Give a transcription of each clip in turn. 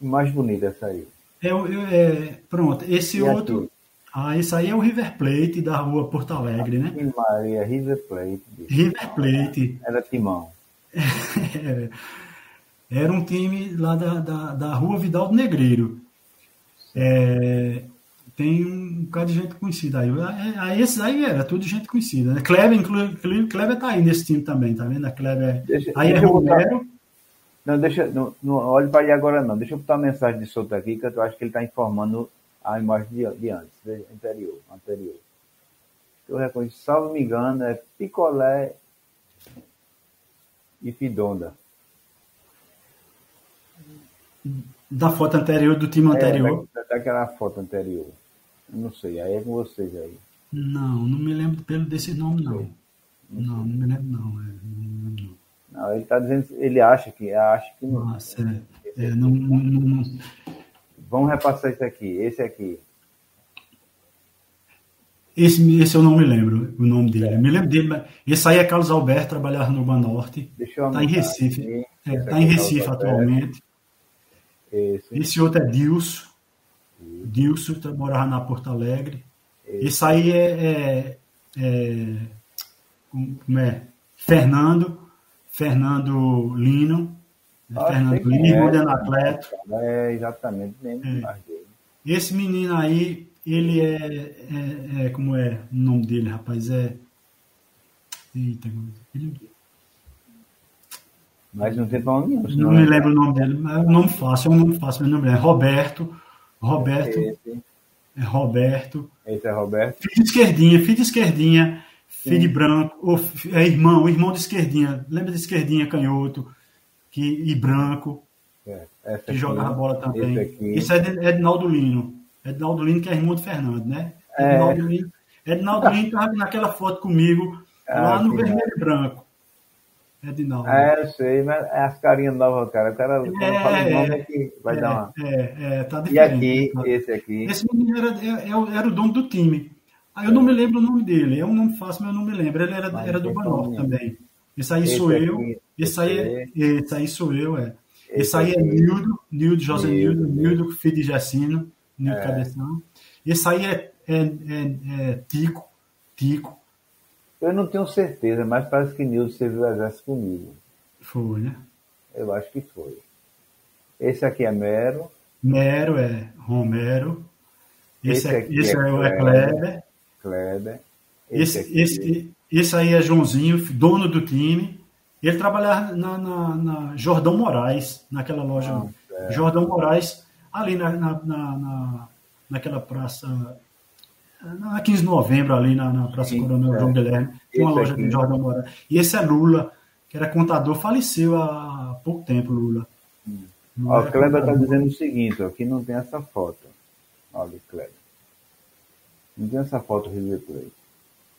Mais bonita essa aí. É, é, pronto, esse e outro. Aqui? Ah, isso aí é o River Plate da rua Porto Alegre, né? Maria, River Plate. River Plate. Era timão. Era um time lá da, da, da rua Vidal do Negreiro. É, tem um bocado de gente conhecida aí. Aí esses aí era tudo gente conhecida. Né? Kleber, inclusive, Kleber tá aí nesse time também, tá vendo? A Kleber. Deixa, aí deixa é Romero. Não, deixa. Não, não olhe para ele agora não. Deixa eu botar uma mensagem de solto aqui, que eu acho que ele está informando a imagem de, de antes, de, anterior, anterior. Eu reconheço, salvo me engano, é picolé e fidonda. Da foto anterior, do time é, anterior? Da, daquela foto anterior. Não sei, aí é com vocês aí. Não, não me lembro pelo desse nome, não. Não, não, não me lembro, não. É, não, me lembro, não. Ele está dizendo, ele acha que, acha que não. Nossa, é, é, não, não, não, Vamos repassar esse aqui, esse aqui. Esse, esse eu não me lembro o nome dele. É. Me lembro dele, mas esse aí é Carlos Alberto, trabalhava no Banorte. Está em Recife. Está é, tá em Recife atualmente. Esse. esse outro é Dilso. Dilso, morava na Porto Alegre. Esse, esse aí é, é, é, Como é? Fernando. Fernando Lino. Ah, Fernando Lino, é, Anacleto. É, exatamente. É. Esse menino aí, ele é, é, é, Como é o nome dele, rapaz? É. Eita, ele, mas não tem nome nenhum. Não me lembro o nome dele, mas é um nome fácil, é um nome fácil, meu nome é Roberto. Roberto. É Roberto. Esse é Roberto. Filho de esquerdinha, filho de esquerdinha, filho Sim. de branco, ou, é irmão, irmão de esquerdinha. Lembra de esquerdinha, canhoto que, e branco, é, que aqui, jogava bola também. Isso é de Ednaldo Lino. Ednaldo Lino, que é irmão de Fernando, né? É. Ednaldo Lino, Ednaldo Lino estava naquela foto comigo, ah, lá no vermelho e branco. Edinaldo. É, eu sei, mas é as carinhas novas, cara. O cara, quando é, fala o nome, é que vai é, dar uma. É, é, tá diferente. E aqui, tá. esse aqui. Esse menino era, era, era o dono do time. Aí eu não me lembro o nome dele. É um nome fácil, mas eu não me lembro. Ele era, era do Banorte também. Esse aí esse sou aqui, eu. Esse aí, é, esse aí sou eu, é. Esse, esse aí é Nildo, Nildo, José Nildo, Nildo, filho de Jacino, Nildo é. Cabeção. Esse aí é, é, é, é Tico, Tico. Eu não tenho certeza, mas parece que Nildo serviu o exército comigo. Foi, né? Eu acho que foi. Esse aqui é Mero. Mero é Romero. Esse, esse, aqui esse é, é Kleber. Kleber. Esse, esse, esse, esse aí é Joãozinho, dono do time. Ele trabalhava na, na, na Jordão Moraes, naquela loja. Ah, Jordão Moraes, ali na, na, na, naquela praça. Na 15 de novembro, ali na, na Praça Sim, Coronel é. João Guilherme, tem uma loja aqui. de Jordão Moraes. E esse é Lula, que era contador, faleceu há pouco tempo, Lula. Hum. Ó, o Kleber está dizendo o seguinte, aqui não tem essa foto. Olha, Kleber. Não tem essa foto River Plate.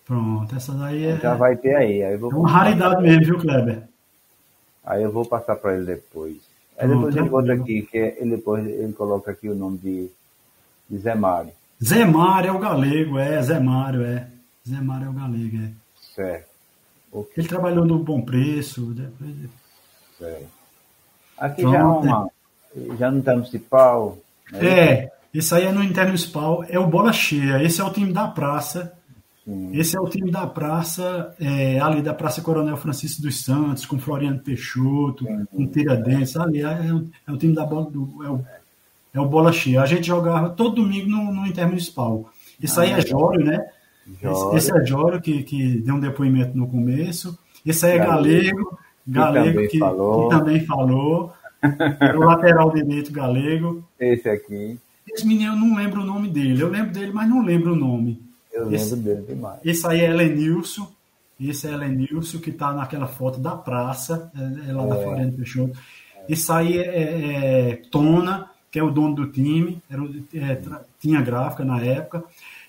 Pronto, essa daí é. Já vai ter aí. aí é uma raridade mesmo, viu, Kleber? Aí eu vou passar para ele depois. Aí Pronto, depois ele bota aqui, que é, ele depois ele coloca aqui o nome de, de Zé Mário. Zé Mário é o galego, é, Zé Mário, é. Zé Mário é o galego, é. Certo. Okay. Ele trabalhou no Bom Preço. Depois... Certo. Aqui Pronto. já é uma. Já no Intermunicipal. Né? É, esse aí é no Intermunicipal, é o Bola Cheia. Esse é o time da praça esse é o time da praça, é, ali da Praça Coronel Francisco dos Santos, com Floriano Peixoto, com Tiradentes, ali é, é, o, é, o, time da bola, do, é, o, é o Bola Cheia. A gente jogava todo domingo no, no Intermunicipal. Isso aí é Jório, né? Esse, esse, é Jório, que, que deu um depoimento no começo. Esse aí é Galego, Galego, que, que, que também falou. o lateral direito Galego. Esse aqui. Esse menino, eu não lembro o nome dele. Eu lembro dele, mas não lembro o nome. Eu lembro esse, dele demais. Esse aí é Helenilson. Esse é Helenilson que está naquela foto da praça, é, é lá é. da Floriano Peixoto. Esse aí é, é, é, Tona, que é o dono do time, era, é, tinha gráfica na época.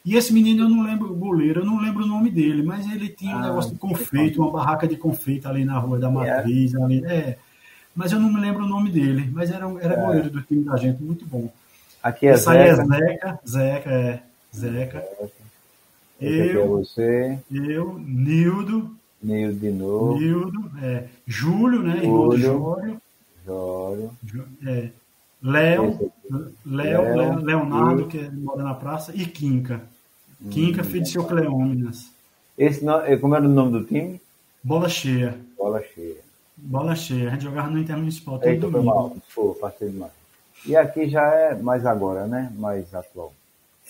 E esse menino, eu não lembro, o goleiro, eu não lembro o nome dele, mas ele tinha um ah, negócio de confeito, uma barraca de confeito ali na Rua da é? Matriz. Ali, é. Mas eu não me lembro o nome dele, mas era, era goleiro do time da gente, muito bom. Aqui é Zeca. aí é Zeca, Zeca, é. Zeca. Esse eu, é você. Eu, Nildo. Nildo de novo. Nildo, é, Júlio, né? Júlio. Jório. Jório. É, Léo, Léo, Leonardo, e... que mora na praça, e Quinca. Quinca, hum, filho de seu Cleóminas. Esse não, como era o nome do time? Bola cheia. Bola cheia. Bola cheia. A gente jogava no Intermunicipal todo Eita, domingo. Mal. Pô, passei demais. E aqui já é mais agora, né? Mais atual.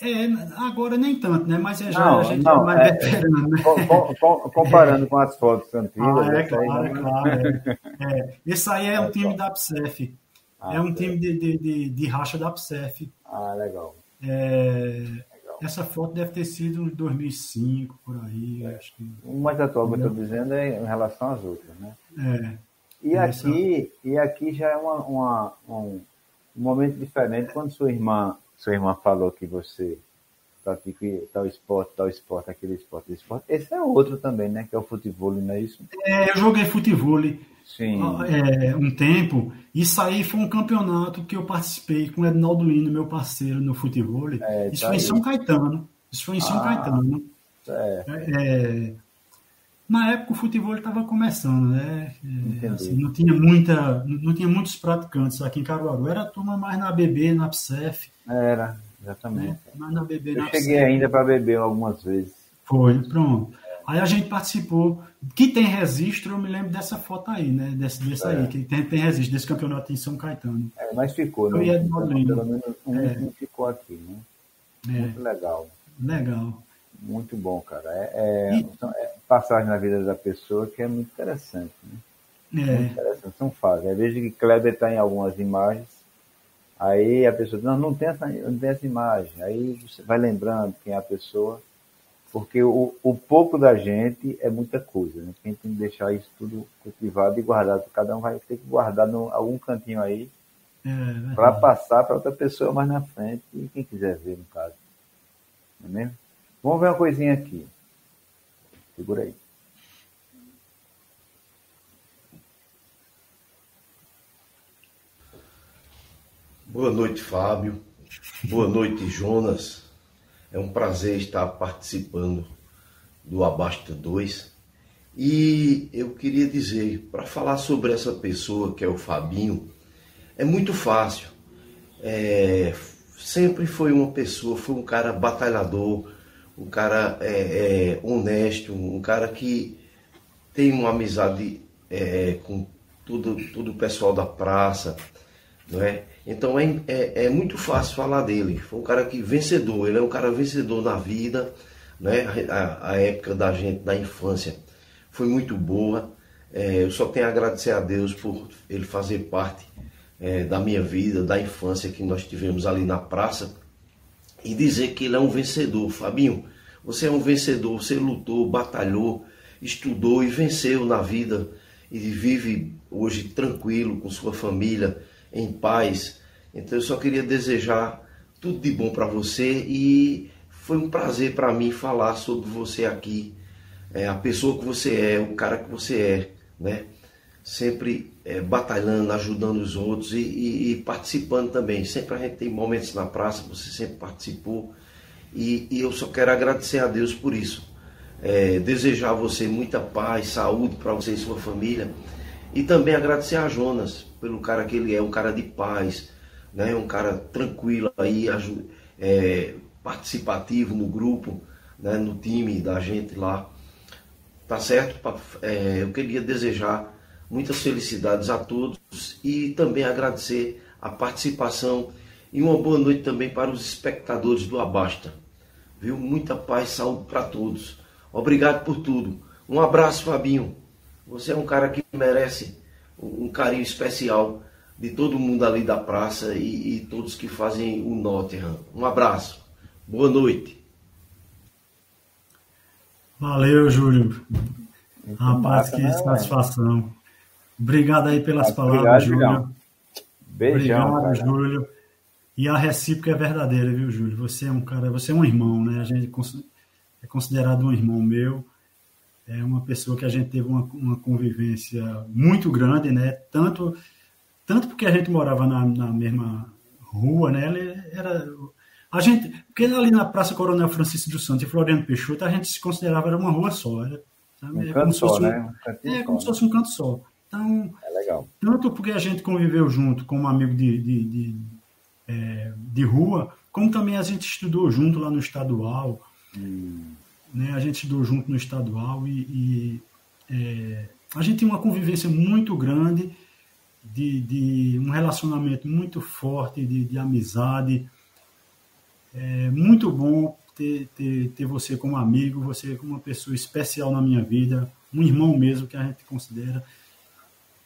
É, agora nem tanto, né? Mas é já não, a gente não, é mais é, veterano, né? Com, com, comparando é. com as fotos antigas. Ah, é claro, é claro. É. é. Esse aí é, o time da PSEF. Ah, é um time de, de, de, de racha da PSEF. Ah, legal. É, legal. Essa foto deve ter sido em 2005, por aí. Acho que... O mais atual que eu estou dizendo é em relação às outras, né? É. E, aqui, e aqui já é uma, uma um, um momento diferente quando sua irmã sua irmã falou que você pratica tal esporte, tal esporte, aquele esporte, esporte. Esse é outro também, né? Que é o futebol, não é isso? É, eu joguei futebol Sim. É, um tempo. Isso aí foi um campeonato que eu participei com o Ednaldo Lino, meu parceiro no futebol. É, isso tá foi em São Caetano. Isso foi em São ah, Caetano. É. na época o futebol estava começando, né? É, assim, não tinha muita, não tinha muitos praticantes aqui em Caruaru. Era a turma mais na BB, na PSEF. Era, exatamente. É, mas na BB, Eu na cheguei PSEF. ainda para beber algumas vezes. Foi, pronto. Aí a gente participou. Que tem registro, eu me lembro dessa foto aí, né? Desse, desse é. aí, que tem, tem registro desse campeonato em São Caetano. É, mas ficou, né? Eu Pelo menos um, é. ficou aqui, né? É. Muito legal. Legal. Muito bom, cara. É, é, e... é, passagem na vida da pessoa que é muito interessante, né? É. Muito interessante. São fases. Eu vejo que Kleber está em algumas imagens Aí a pessoa diz, não, não tem, essa, não tem essa imagem. Aí você vai lembrando quem é a pessoa, porque o, o pouco da gente é muita coisa, né? Quem tem que deixar isso tudo cultivado e guardado. Cada um vai ter que guardar em algum cantinho aí é, para passar para outra pessoa mais na frente, e quem quiser ver, no caso. Não é mesmo? Vamos ver uma coisinha aqui. Segura aí. Boa noite, Fábio. Boa noite, Jonas. É um prazer estar participando do Abasta 2. E eu queria dizer, para falar sobre essa pessoa que é o Fabinho, é muito fácil. É, sempre foi uma pessoa, foi um cara batalhador, um cara é, é, honesto, um cara que tem uma amizade é, com todo, todo o pessoal da praça, não é? Então é, é, é, muito fácil falar dele. Foi um cara que vencedor, ele é um cara vencedor na vida, né? A, a época da gente, da infância, foi muito boa. É, eu só tenho a agradecer a Deus por ele fazer parte é, da minha vida, da infância que nós tivemos ali na praça. E dizer que ele é um vencedor. Fabinho, você é um vencedor, você lutou, batalhou, estudou e venceu na vida. E vive hoje tranquilo com sua família em paz. Então eu só queria desejar tudo de bom para você e foi um prazer para mim falar sobre você aqui, é, a pessoa que você é, o cara que você é, né? Sempre é, batalhando, ajudando os outros e, e, e, participando também. Sempre a gente tem momentos na praça, você sempre participou e, e eu só quero agradecer a Deus por isso. É, desejar a você muita paz, saúde para você e sua família e também agradecer a Jonas pelo cara que ele é, um cara de paz, né? um cara tranquilo aí, é, participativo no grupo, né? no time da gente lá. Tá certo? Eu queria desejar muitas felicidades a todos e também agradecer a participação e uma boa noite também para os espectadores do Abasta. Viu? Muita paz e saúde para todos. Obrigado por tudo. Um abraço, Fabinho. Você é um cara que merece um carinho especial de todo mundo ali da praça e, e todos que fazem o Nottingham. Um abraço. Boa noite. Valeu, Júlio. Muito Rapaz, massa, que né, satisfação. Obrigado aí pelas Obrigado, palavras, Júlio. Beijão. Obrigado, cara. Júlio. E a recíproca é verdadeira, viu, Júlio? Você é um cara, você é um irmão, né? A gente é considerado um irmão meu é uma pessoa que a gente teve uma, uma convivência muito grande, né? Tanto, tanto porque a gente morava na, na mesma rua, né? Ele era a gente, porque ali na Praça Coronel Francisco dos Santos e Floriano Peixoto, a gente se considerava era uma rua só, era? Um é como, fosse, um, né? um é, como se fosse um canto só. Então, é legal. tanto porque a gente conviveu junto como amigo de, de, de, é, de rua, como também a gente estudou junto lá no estadual. Hum. Né? A gente estudou junto no estadual e, e é, a gente tem uma convivência muito grande, de, de um relacionamento muito forte, de, de amizade. É muito bom ter, ter, ter você como amigo, você como uma pessoa especial na minha vida, um irmão mesmo que a gente considera.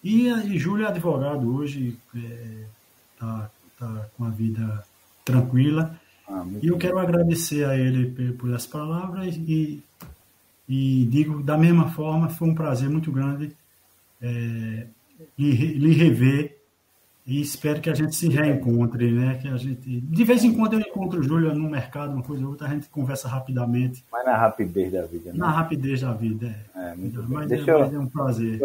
E, e Júlio é advogado hoje, é, tá, tá com a vida tranquila. Ah, e eu quero agradecer a ele por, essas palavras e, e digo da mesma forma, foi um prazer muito grande é, lhe, rever e espero que a gente se reencontre, né? Que a gente, de vez em quando eu encontro o Júlio no mercado, uma coisa ou outra, a gente conversa rapidamente. Mas na rapidez da vida, né? Na rapidez da vida, é. é muito mas, Deixa é, mas é um prazer.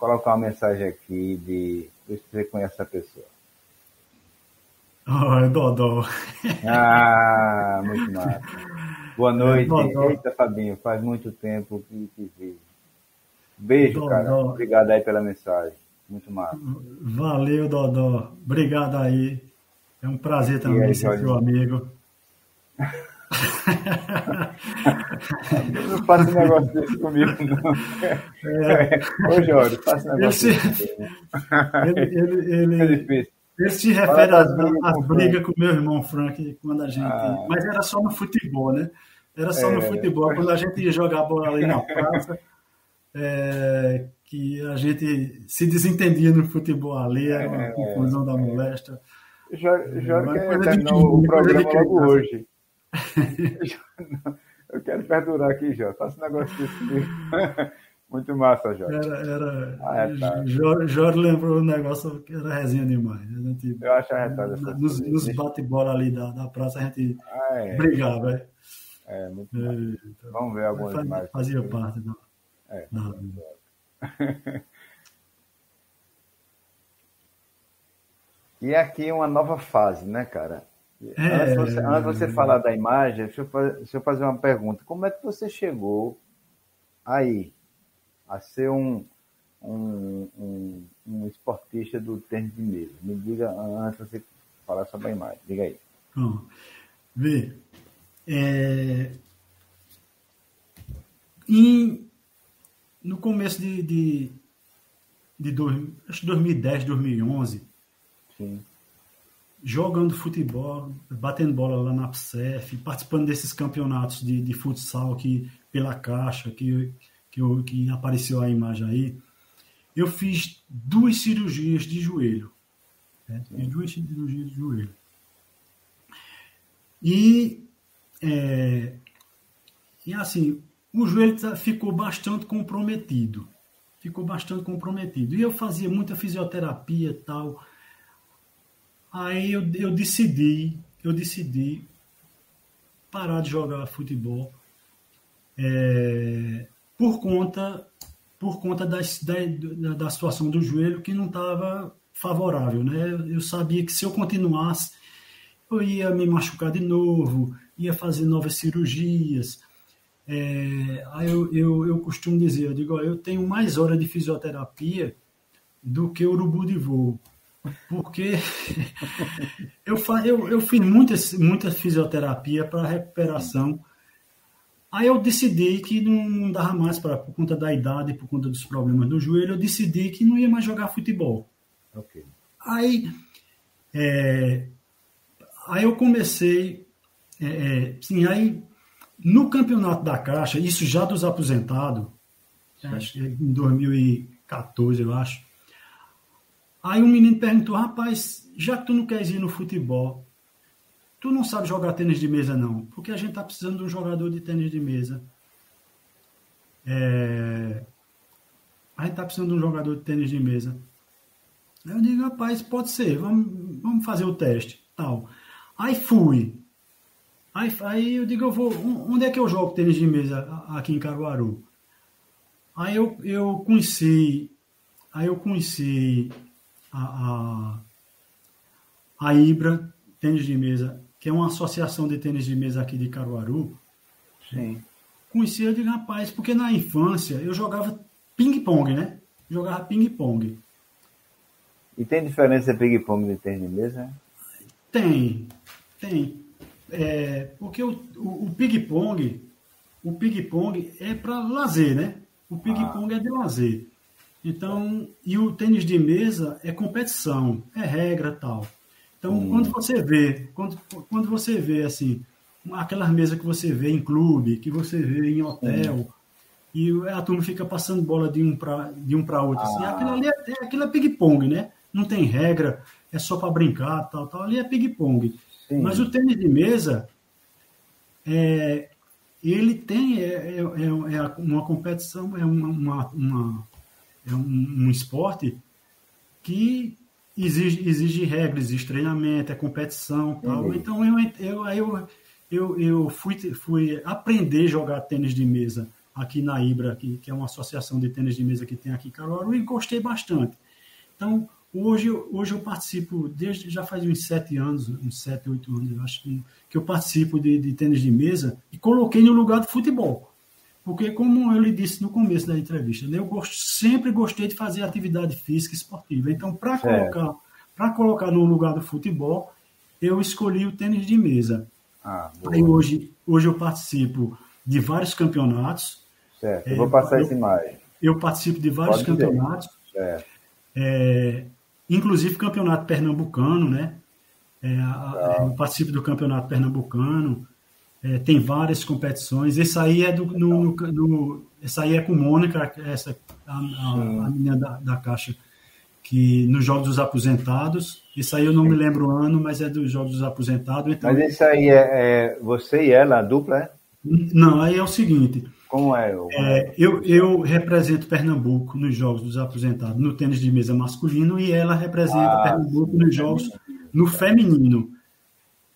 Colocar uma mensagem aqui de se você conhece a pessoa. Oh, é Dodó. Ah, muito massa. Boa noite. É Eita, Fabinho, faz muito tempo que te vi. Beijo, Dodó. cara. Obrigado aí pela mensagem. Muito massa. Valeu, Dodó. Obrigado aí. É um prazer também aí, ser seu amigo. não faça um negócio desse comigo, não. É. Ô, Jorge, faça um negócio desse. Ele, ele, ele, é difícil. Ele se refere às, brigas com o meu irmão Frank, quando a gente. Ah. Mas era só no futebol, né? Era só é, no futebol. Quando a gente ia jogar bola ali na praça, é, que a gente se desentendia no futebol ali, era uma é, confusão da molesta. Jorge quer terminar o programa logo hoje. Eu quero perdurar aqui, Jorge. Faça um negócio desse Muito massa, Jorge. Era, era... Ah, é, tá. Jorge, Jorge lembrou um negócio que era resenha demais. A gente, Eu acho arretado Nos, nos bate-bola ali da, da praça, a gente ah, é. brigava. É, é muito é, Vamos ver algumas fazia, imagens. Fazia parte da, é. e aqui uma nova fase, né, cara? É, antes, de você, você falar da imagem, deixa eu, fazer, deixa eu fazer uma pergunta. Como é que você chegou aí a ser um, um, um, um esportista do tênis de mesa? Me diga antes de você falar sobre a imagem. Diga aí. Bom, vê, é, em no começo de, de, de dois, acho 2010, 2011, Sim. Jogando futebol, batendo bola lá na PSEF, participando desses campeonatos de, de futsal que, pela Caixa, que, que, eu, que apareceu a imagem aí, eu fiz duas cirurgias de joelho. Né? Fiz duas cirurgias de joelho. E, é, e assim, o joelho tá, ficou bastante comprometido. Ficou bastante comprometido. E eu fazia muita fisioterapia e tal. Aí eu, eu decidi, eu decidi parar de jogar futebol é, por conta por conta da, da, situação do joelho que não estava favorável, né? Eu sabia que se eu continuasse, eu ia me machucar de novo, ia fazer novas cirurgias, é, eu, eu, eu costumo dizer, eu digo, eu tenho mais horas de fisioterapia do que urubu de voo. Porque eu, eu, eu fiz muita, muita fisioterapia para recuperação. Aí eu decidi que não dava mais para por conta da idade, por conta dos problemas do joelho, eu decidi que não ia mais jogar futebol. Okay. Aí, é, aí eu comecei, é, é, sim, aí no campeonato da Caixa, isso já dos aposentados, acho que em 2014, eu acho. Aí um menino perguntou, rapaz, já que tu não queres ir no futebol, tu não sabe jogar tênis de mesa não, porque a gente tá precisando de um jogador de tênis de mesa. É... A gente tá precisando de um jogador de tênis de mesa. Eu digo, rapaz, pode ser, vamos, vamos fazer o teste, tal. Aí fui. Aí, aí eu digo, eu vou. Onde é que eu jogo tênis de mesa aqui em Caruaru? Aí eu, eu conheci. Aí eu conheci a, a, a Ibra Tênis de Mesa, que é uma associação de tênis de mesa aqui de Caruaru. Sim. Conheci, digo, rapaz, porque na infância eu jogava ping-pong, né? jogava ping-pong. E tem diferença ping-pong de tênis de mesa? Tem, tem. É, porque o, o, o ping-pong, o ping-pong é para lazer, né? O ping-pong ah. é de lazer. Então, e o tênis de mesa é competição, é regra tal. Então, hum. quando você vê, quando, quando você vê assim, aquelas mesas que você vê em clube, que você vê em hotel, hum. e a turma fica passando bola de um para de um para outro, assim, ah. assim, aquilo ali é, é aquilo é ping-pong, né? Não tem regra, é só para brincar, tal, tal. Ali é ping-pong. Mas o tênis de mesa, é, ele tem é, é, é, é uma competição, é uma, uma é um, um esporte que exige, exige regras, exige treinamento, é competição tal. Uhum. Então eu, eu, eu, eu, eu fui, fui aprender a jogar tênis de mesa aqui na Ibra, que, que é uma associação de tênis de mesa que tem aqui em Caruaru, e gostei bastante. Então, hoje, hoje eu participo, desde já faz uns sete anos, uns sete, oito anos, eu acho que, que eu participo de, de tênis de mesa e coloquei no lugar do futebol. Porque, como eu lhe disse no começo da entrevista, né, eu gosto, sempre gostei de fazer atividade física e esportiva. Então, para colocar, colocar no lugar do futebol, eu escolhi o tênis de mesa. Ah, Aí hoje, hoje eu participo de vários campeonatos. Certo, eu vou passar eu, essa imagem. Eu participo de vários Pode campeonatos. É, inclusive campeonato pernambucano, né? É, a, eu participo do campeonato pernambucano. É, tem várias competições. Esse aí é do, no, no, no essa aí é com Mônica, essa a, a, a menina da, da caixa, que nos Jogos dos Aposentados. Isso aí eu não me lembro o ano, mas é dos Jogos dos Aposentados. Então, mas isso aí é, é, você e ela, a dupla, é? Não, aí é o seguinte. Como é? é eu, eu represento Pernambuco nos Jogos dos Aposentados no tênis de mesa masculino e ela representa ah, Pernambuco nos Jogos no feminino.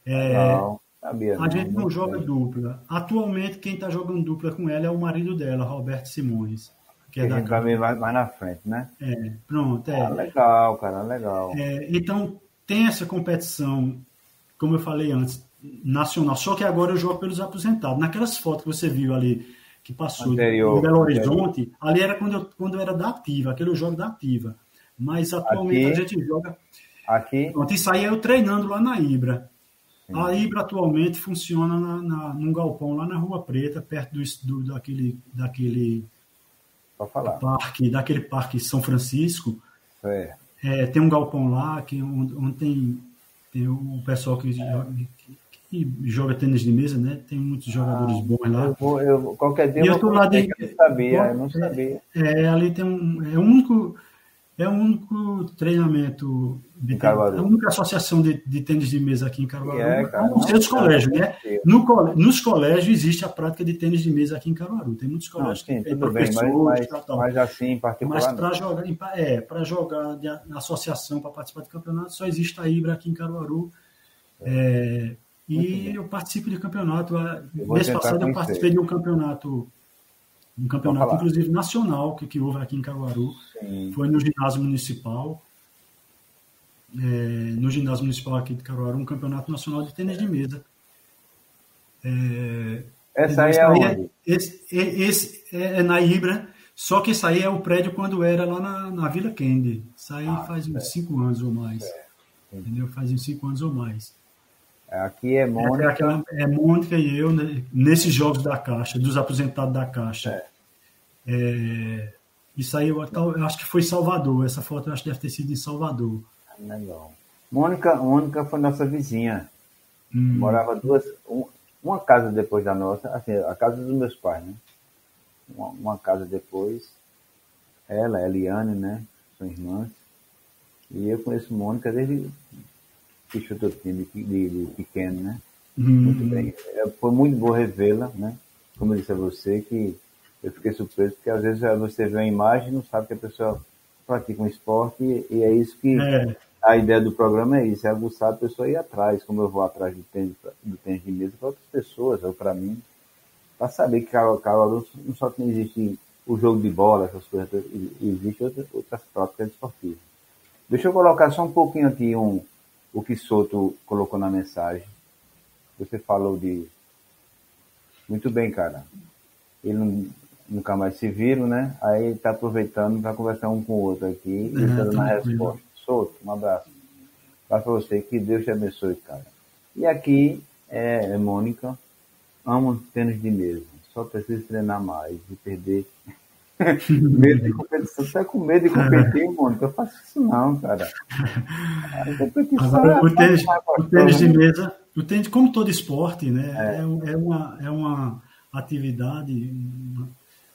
É, Sabia, a gente não joga dupla. Atualmente, quem está jogando dupla com ela é o marido dela, Roberto Simões. Que é da vai mais, mais na frente, né? É, pronto. É. Ah, legal, cara, legal. É, então, tem essa competição, como eu falei antes, nacional. Só que agora eu jogo pelos aposentados. Naquelas fotos que você viu ali, que passou Anterior, Belo Horizonte, anterior. ali era quando eu, quando eu era da ativa, aquele jogo da ativa. Mas atualmente aqui, a gente joga. Aqui. Pronto, isso aí é eu treinando lá na Ibra. A Ibra atualmente funciona na, na, num galpão lá na Rua Preta, perto do, do daquele, daquele parque, daquele parque São Francisco. É. É, tem um galpão lá que onde, onde tem, tem o pessoal que, joga, que, que, joga tênis de mesa, né? Tem muitos jogadores ah, bons lá. Eu vou, eu, qualquer dia eu, eu, lá de, eu sabia, eu não sabia. É, é, ali tem um, é o único é o único treinamento, de, é a única associação de, de, tênis de mesa aqui em Caruaru, é, cara, a não ser dos colégios, né? No, nos colégios existe a prática de tênis de mesa aqui em Caruaru. Tem muitos colégios não, sim, que tem professores, mas, mas, tal, mas assim, em particular. Mas para jogar, é, para jogar de, na associação, para participar de campeonato, só existe a Ibra aqui em Caruaru. É, e eu participo de campeonato. Mês passado eu participei de um campeonato um campeonato, inclusive, nacional que, que houve aqui em Caruaru. Sim. Foi no ginásio municipal. É, no ginásio municipal aqui de Caruaru, um campeonato nacional de tênis de mesa. É, Essa aí é onde? É, esse, esse é, é, na Ibra, só que isso aí é o prédio quando era lá na, na Vila Kennedy. Isso aí ah, faz uns cinco anos ou mais. Entendeu? Faz uns cinco anos ou mais. Aqui é Mônica. É, aquela, é Mônica e eu, né, nesses jogos da Caixa, dos aposentados da Caixa. É. É, isso aí eu, eu, acho que foi Salvador. Essa foto eu acho que deve ter sido em Salvador. Legal. Mônica, Mônica foi nossa vizinha. Hum. Morava duas. Um, uma casa depois da nossa, assim, a casa dos meus pais, né? Uma, uma casa depois. Ela, Eliane, né? São irmãs. E eu conheço Mônica desde que chutou time de, de, de pequeno, né? Uhum. Muito bem. É, foi muito bom revê-la, né? Como eu disse a você, que eu fiquei surpreso, porque às vezes você vê a imagem e não sabe que a pessoa pratica um esporte, e, e é isso que é. A ideia do programa é isso, é aguçar a pessoa ir atrás, como eu vou atrás do tênis, do tênis de mesa para outras pessoas, ou para mim, para saber que Caruaru não só tem, existe o jogo de bola, essas coisas, existem outras, outras práticas esportivas. Deixa eu colocar só um pouquinho aqui um, o que Soto colocou na mensagem. Você falou de. Muito bem, cara. Ele não, nunca mais se viram, né? Aí está aproveitando para conversar um com o outro aqui e dando uma resposta. Solto, um abraço. Para você, que Deus te abençoe, cara. E aqui é, é Mônica, amo tênis de mesa, só preciso treinar mais e perder. medo de competição. Você tá com medo de competir, Mônica? Eu faço isso não, cara. Agora, o é tênis, o tênis de né? mesa, o tênis, como todo esporte, né? É, é, é uma, é uma atividade,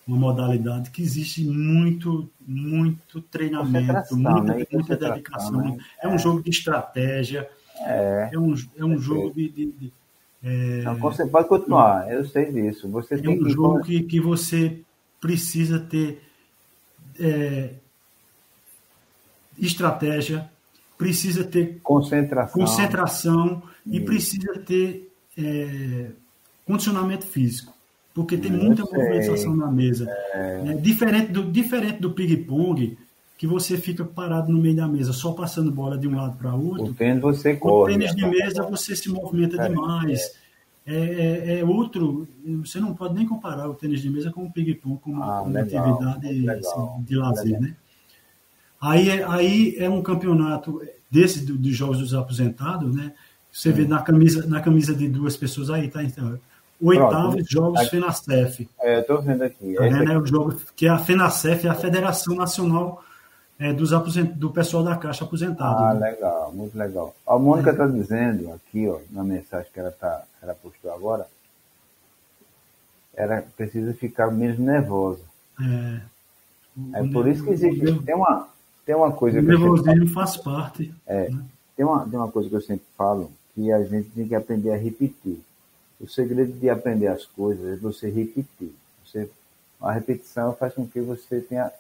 uma modalidade que existe muito, muito treinamento, muita, né? muita dedicação. Né? É. um jogo de estratégia, é, é um, é um jogo de. de, de é, Não, você pode continuar, eu sei disso. Você é um que... jogo que, que você precisa ter é, estratégia, precisa ter concentração, concentração e precisa ter é, condicionamento físico porque tem muita movimentação na mesa. É... É, diferente do, diferente do ping-pong, que você fica parado no meio da mesa, só passando bola de um lado para outro. O tênis você corre. O tênis de mesa você se movimenta é, demais. É. é. É, outro. Você não pode nem comparar o tênis de mesa com o ping-pong como ah, uma legal, atividade legal, assim, de lazer, né? Aí, é, aí é um campeonato desse dos jogos dos aposentados, né? Você vê na camisa, na camisa de duas pessoas aí, tá? Então, oitavos Pronto, Jogos aqui, FENACEF. É, eu tô vendo aqui. Tá vendo, né, o jogo, que é a FENACEF é a Federação Nacional é, dos aposent... do pessoal da Caixa aposentado. Ah, né? legal, muito legal. A Mônica está é. dizendo aqui, ó, na mensagem que ela, tá, ela postou agora, ela precisa ficar menos nervosa. É, é por isso que existe. Tem uma, tem uma coisa o que. O nervosismo faz parte. É, né? tem, uma, tem uma coisa que eu sempre falo, que a gente tem que aprender a repetir. O segredo de aprender as coisas é você repetir. Você, a repetição faz com que você tenha,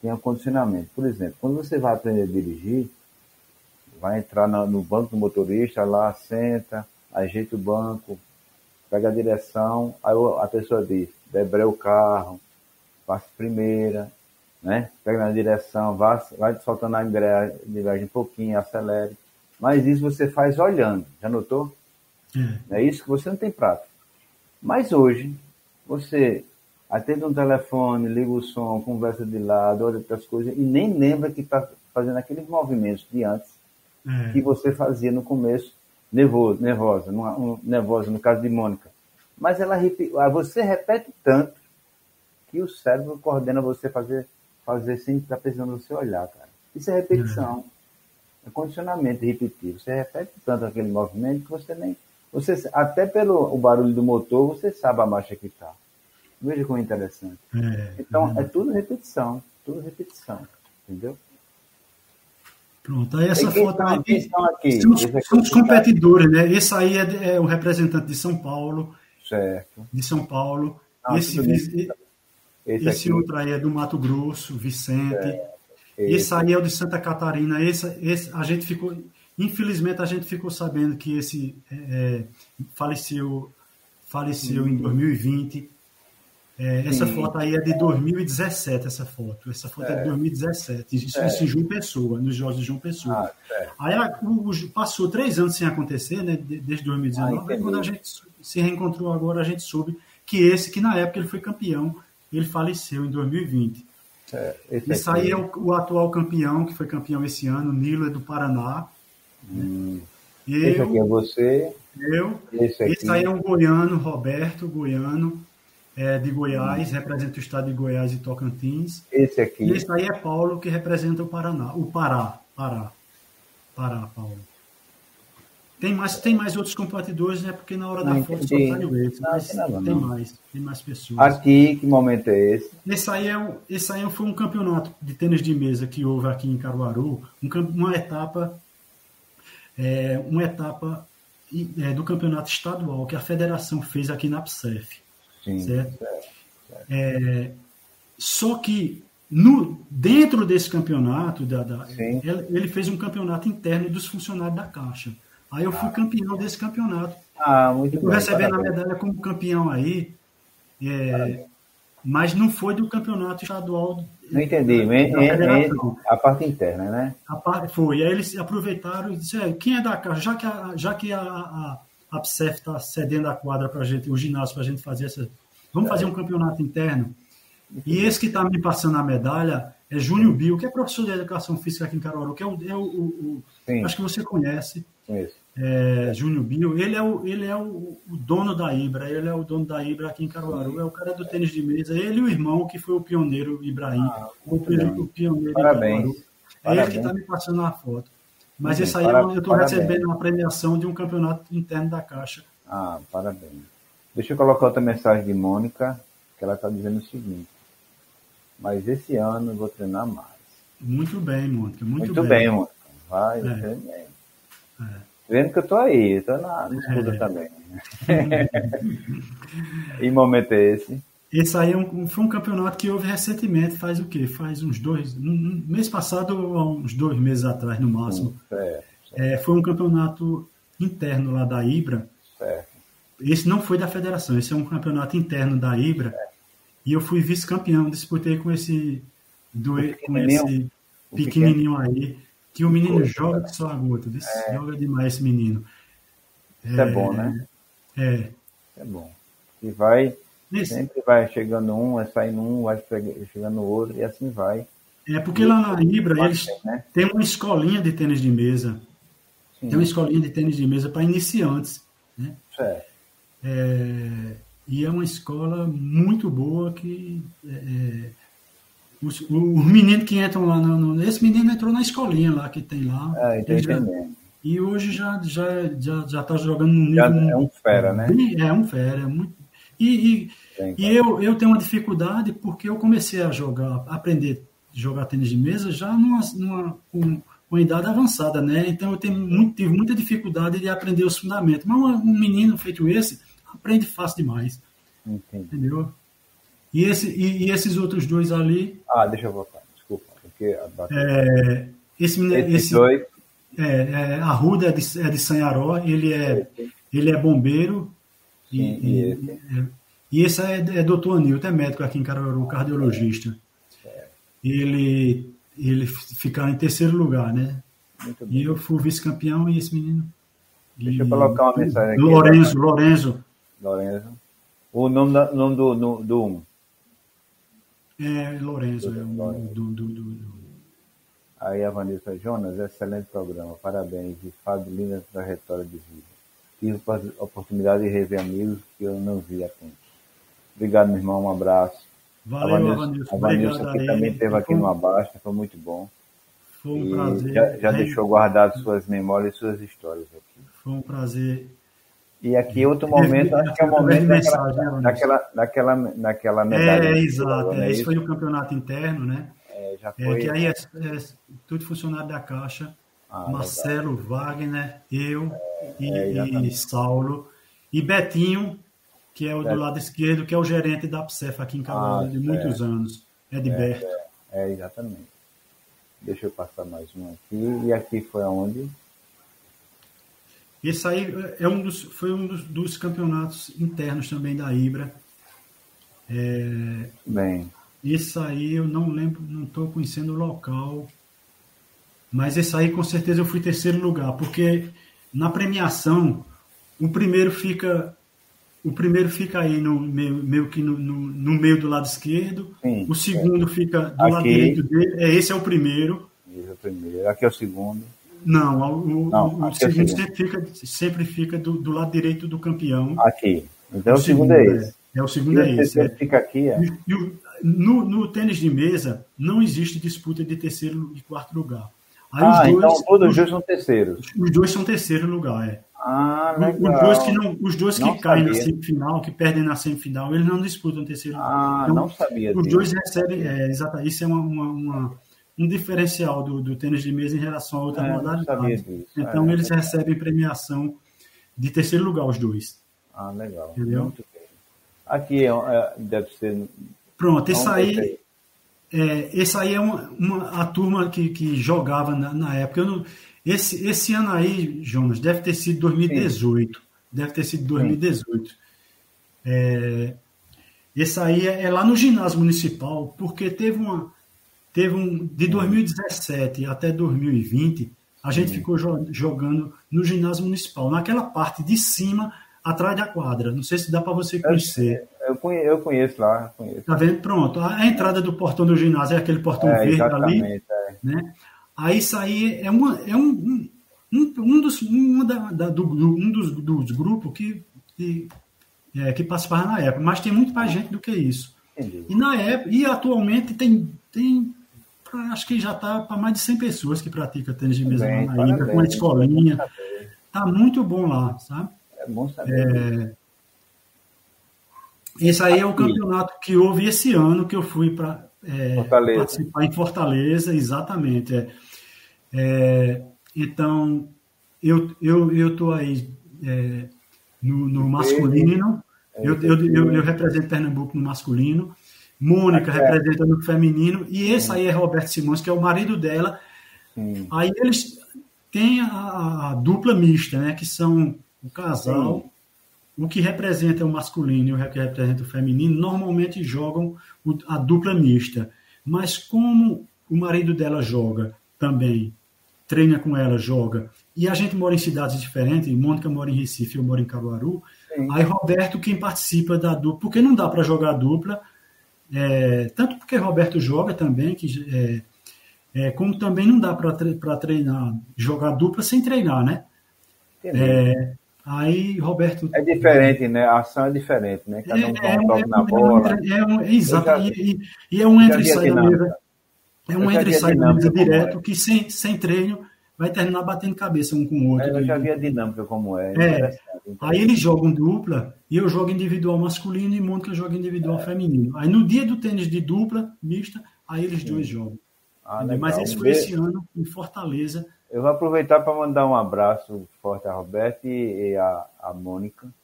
tenha condicionamento. Por exemplo, quando você vai aprender a dirigir, vai entrar no banco do motorista, lá senta, ajeita o banco, pega a direção, aí a pessoa diz, debreia o carro, passe primeira, né? Pega na direção, vai, vai soltando a embreagem um pouquinho, acelere. Mas isso você faz olhando, já notou? É. é isso que você não tem prática. Mas hoje, você atende um telefone, liga o som, conversa de lado, olha outras coisas, e nem lembra que está fazendo aqueles movimentos de antes é. que você fazia no começo, nervoso, nervosa, no, nervosa, no caso de Mônica. Mas ela ah, você repete tanto que o cérebro coordena você fazer, fazer sem estar precisando você olhar, cara. Isso é repetição. É, é condicionamento repetitivo. Você repete tanto aquele movimento que você nem você, até pelo o barulho do motor, você sabe a marcha que está. Veja como é interessante. É, então, é. é tudo repetição. Tudo repetição. Entendeu? Pronto, aí essa foto tá, aí, aqui, são, são os competidores, né? Esse aí é, é, o representante de São Paulo. Certo. De São Paulo. Não, esse esse, esse outro aí é do Mato Grosso, Vicente. Esse. esse aí é o de Santa Catarina. Esse, esse, a gente ficou. Infelizmente, a gente ficou sabendo que esse é, é faleceu, faleceu em 2020. É, essa foto aí é de 2017, essa foto. Essa foto é, é de 2017. Isso, é. isso em João Pessoa, nos Jogos de João Pessoa. Ah, aí a, o, passou três anos sem acontecer, né? Desde 2019. Ah, quando a gente se reencontrou agora, a gente soube que esse, que na época ele foi campeão, ele faleceu em 2020. É, esse Isso aí é o, o, atual campeão, que foi campeão esse ano, Nilo é do Paraná. Hum. Eu, esse aqui é você. Eu. Esse, aqui. esse aí é um goiano, Roberto, goiano, é, de Goiás, hum. representa o estado de Goiás e Tocantins. Esse aqui. E esse aí é Paulo, que representa o Paraná. O Pará. Pará. Pará, Paulo. Tem mais, tem mais outros competidores, né? Porque na hora da não, foto só saiu esse. Mas não, tem mais, tem mais pessoas. Aqui, que momento é esse? Esse aí, é, esse aí foi um campeonato de tênis de mesa que houve aqui em Caruaru, um, uma etapa é, uma etapa é, do campeonato estadual que a federação fez aqui na PSEF. Sim, certo? certo, certo. É, só que no, dentro desse campeonato, da, da ele, fez um campeonato interno dos funcionários da Caixa. Aí eu fui ah, campeão desse campeonato. Ah, muito eu recebendo a medalha como campeão aí. É, mas não foi do campeonato estadual. Não entendi, é, é, a parte interna, né? A parte, foi. E aí eles aproveitaram e disseram, quem é da casa? Já que a, já que a, a, a PSEF está cedendo a quadra para a gente, o ginásio para a gente fazer essa. Vamos fazer um campeonato interno. E esse que está me passando a medalha é Júnior Bill, que é professor de educação física aqui em Caruaru, que é o, é o, o, acho que você conhece. Conheço. É, Júnior Bill, ele é, o, ele é o, o, dono da Ibra, ele é o dono da Ibra aqui em Caruaru, é o cara do tênis de mesa, ele e o irmão que foi o pioneiro Ibrahim, ah, o, o, pioneiro Parabéns. Caruaru. É Parabéns. ele que está me passando a foto. Mas isso aí eu estou recebendo uma premiação de um campeonato interno da Caixa. Ah, parabéns. Deixa eu colocar outra mensagem de Mônica, que ela está dizendo o seguinte. Mas esse ano eu vou treinar mais. Muito bem, Mônica. Muito, muito bem. bem, Mônica. Vai, é. É. Vendo que eu tô aí, tô na, escuta é. também. e momento é esse? Esse aí é um, foi um campeonato que houve recentemente, faz o quê? Faz uns dois, um, mês passado, uns dois meses atrás, no máximo. Certo, certo. É, foi um campeonato interno lá da Ibra. Certo. Esse não foi da federação, esse é um campeonato interno da Ibra. E eu fui vice-campeão, disputei com esse, do, com esse pequenininho aí, que o menino joga que só a gota, é. joga demais esse menino. Isso é, é bom, né? É. É bom. E vai. Sempre vai chegando um, vai saindo um, vai chegando outro, e assim vai. É porque lá na Ibra eles né? têm uma escolinha de tênis de mesa. Sim. Tem uma escolinha de tênis de mesa para iniciantes. Né? Certo. É, e é uma escola muito boa que é, é os, os meninos que entram lá, no, no, esse menino entrou na escolinha lá que tem lá. Ah, já, e hoje já já já já está jogando no nível. Já é um fera, né? É um fera, é muito. E, e, e eu, eu tenho uma dificuldade porque eu comecei a jogar, a aprender a jogar tênis de mesa já numa, numa com, com idade avançada, né? Então eu tenho muito, tive muita dificuldade de aprender os fundamentos. Mas um, um menino feito esse aprende fácil demais. Entendi. Entendeu? E, esse, e, e, esses outros dois ali. Ah, deixa eu voltar, desculpa. Porque é, esse, esses esse, dois. É, é, a Ruda é de, é de Sanharó, ele é, ele é bombeiro Sim, e, e, esse? É, e esse é, é doutor Anilton, é médico aqui em Caruaru, cardiologista. É. Ele, ele fica em terceiro lugar, né? E eu fui vice-campeão e esse menino. Deixa eu colocar uma mensagem aqui. Lorenzo, Lorenzo. Lorenzo. O nome, nome do, do, do um. É, Lorenzo, do, é um, do, do, do, Aí a Vanessa Jonas, excelente programa, parabéns, e Fábio, linda trajetória de vida tive a oportunidade de rever amigos que eu não vi há tempo. Obrigado, meu irmão, um abraço. Valeu. A Vanilson aqui também esteve aqui no Abasta, foi muito bom. Foi um e prazer. Já, já deixou guardado suas memórias e suas histórias aqui. Foi um prazer. E aqui outro momento, acho que é o momento daquela, daquela, daquela, daquela medalha. É, exato. É, esse foi o campeonato interno, né? É, já foi. É, que aí é, é tudo funcionário da Caixa. Ah, Marcelo, legal. Wagner, eu é, e, é, e, Saulo. E Betinho, que é o do lado esquerdo, que é o gerente da PSEF aqui em Caruaru ah, de muitos anos. Edberto. É, é, é, exatamente. Deixa eu passar mais um aqui. E aqui foi aonde? Esse aí é um dos, foi um dos, dos campeonatos internos também da Ibra. É, Bem. Esse aí eu não lembro, não estou conhecendo o local. Mas esse aí com certeza eu fui terceiro lugar, porque na premiação o primeiro fica o primeiro fica aí no meio, meio que no, no, no, meio do lado esquerdo, Sim, o segundo fica do Aqui, lado direito dele, é, esse é o primeiro. Esse é o primeiro, aqui é o segundo. Não, o, Não, o, segundo, é segundo, sempre fica, sempre fica do, do, lado direito do campeão. Aqui. Então o, o segundo, é esse. É, é o segundo e é esse. É. Fica aqui, é. E, e, no, no tênis de mesa não existe disputa de terceiro e quarto lugar. Aí ah, dois, então todos os dois são terceiros. Os dois são terceiro lugar, é. Ah, legal. Os dois que, não, os dois que caem na semifinal, que perdem na semifinal, eles não disputam terceiro lugar. Ah, então, não sabia. Os dois recebem, é, exato, isso é uma, uma, uma, um diferencial do, do tênis de mesa em relação a outras é, modalidades. Então é, eles é. recebem premiação de terceiro lugar, os dois. Ah, legal. Entendeu? Muito bem. Aqui é, é deve ser. Pronto, isso aí. É, esse aí é uma, uma, a turma que, que jogava na, na época. Não, esse, esse ano aí, Jonas, deve ter sido 2018. Sim. Deve ter sido 2018. É, esse aí é, é, lá no ginásio municipal, porque teve uma. Teve um. De 2017 até 2020, a gente Sim. ficou jo jogando no ginásio municipal, naquela parte de cima, atrás da quadra. Não sei se dá para você conhecer. Eu, Eu conheço, lá. Conheço. Tá vendo? Pronto. A entrada do portão do ginásio é aquele portão é, verde ali. É. Né? Aí isso aí é, uma, é um, um, um, dos, um, da, da, do, um dos, dos grupos que, que, é, que participava na época, mas tem muito mais gente do que isso. Entendi. E na época, e atualmente tem, tem acho que já está para mais de 100 pessoas que praticam tênis de mesa Bem, na Ilha, com a escolinha. Tá muito bom lá, sabe? É bom saber. É, esse aí é o campeonato que houve esse ano que eu fui para é, participar em Fortaleza, exatamente. É. É, então, eu eu eu tô aí é, no, no masculino. É, eu, eu, eu, eu, represento Pernambuco no masculino. Mônica é. representa no feminino. E esse aí é Roberto Simões, que é o marido dela. Sim. Aí eles têm a, a, dupla mista, né? Que são o casal. Sim. O que representa o masculino e o que representa o feminino normalmente jogam a dupla mista. Mas como o marido dela joga também treina com ela, joga. E a gente mora em cidades diferentes, Mônica mora em Recife, eu moro em Caruaru. Sim. Aí Roberto, quem participa da dupla, porque não dá para jogar dupla, é, tanto porque Roberto joga também, que, é, é, como também não dá para treinar, jogar dupla sem treinar, né? É, aí Roberto. É diferente, né? A ação é diferente, né? Cada um é, um toque na bola. É, um, exato, já, e, e, é um entra e sai da mesa. É um entra e sai direto que sem, sem treino vai terminar batendo cabeça um com o outro. É, eu já vi a dinâmica como é. é. Aí eles jogam dupla e eu jogo individual masculino e Mônica joga individual é. feminino. Aí no dia do tênis de dupla, mista, aí eles Sim. dois jogam. Ah, Mas esse foi esse ano em Fortaleza. Eu vou aproveitar para mandar um abraço forte a Roberto e a, a Mônica.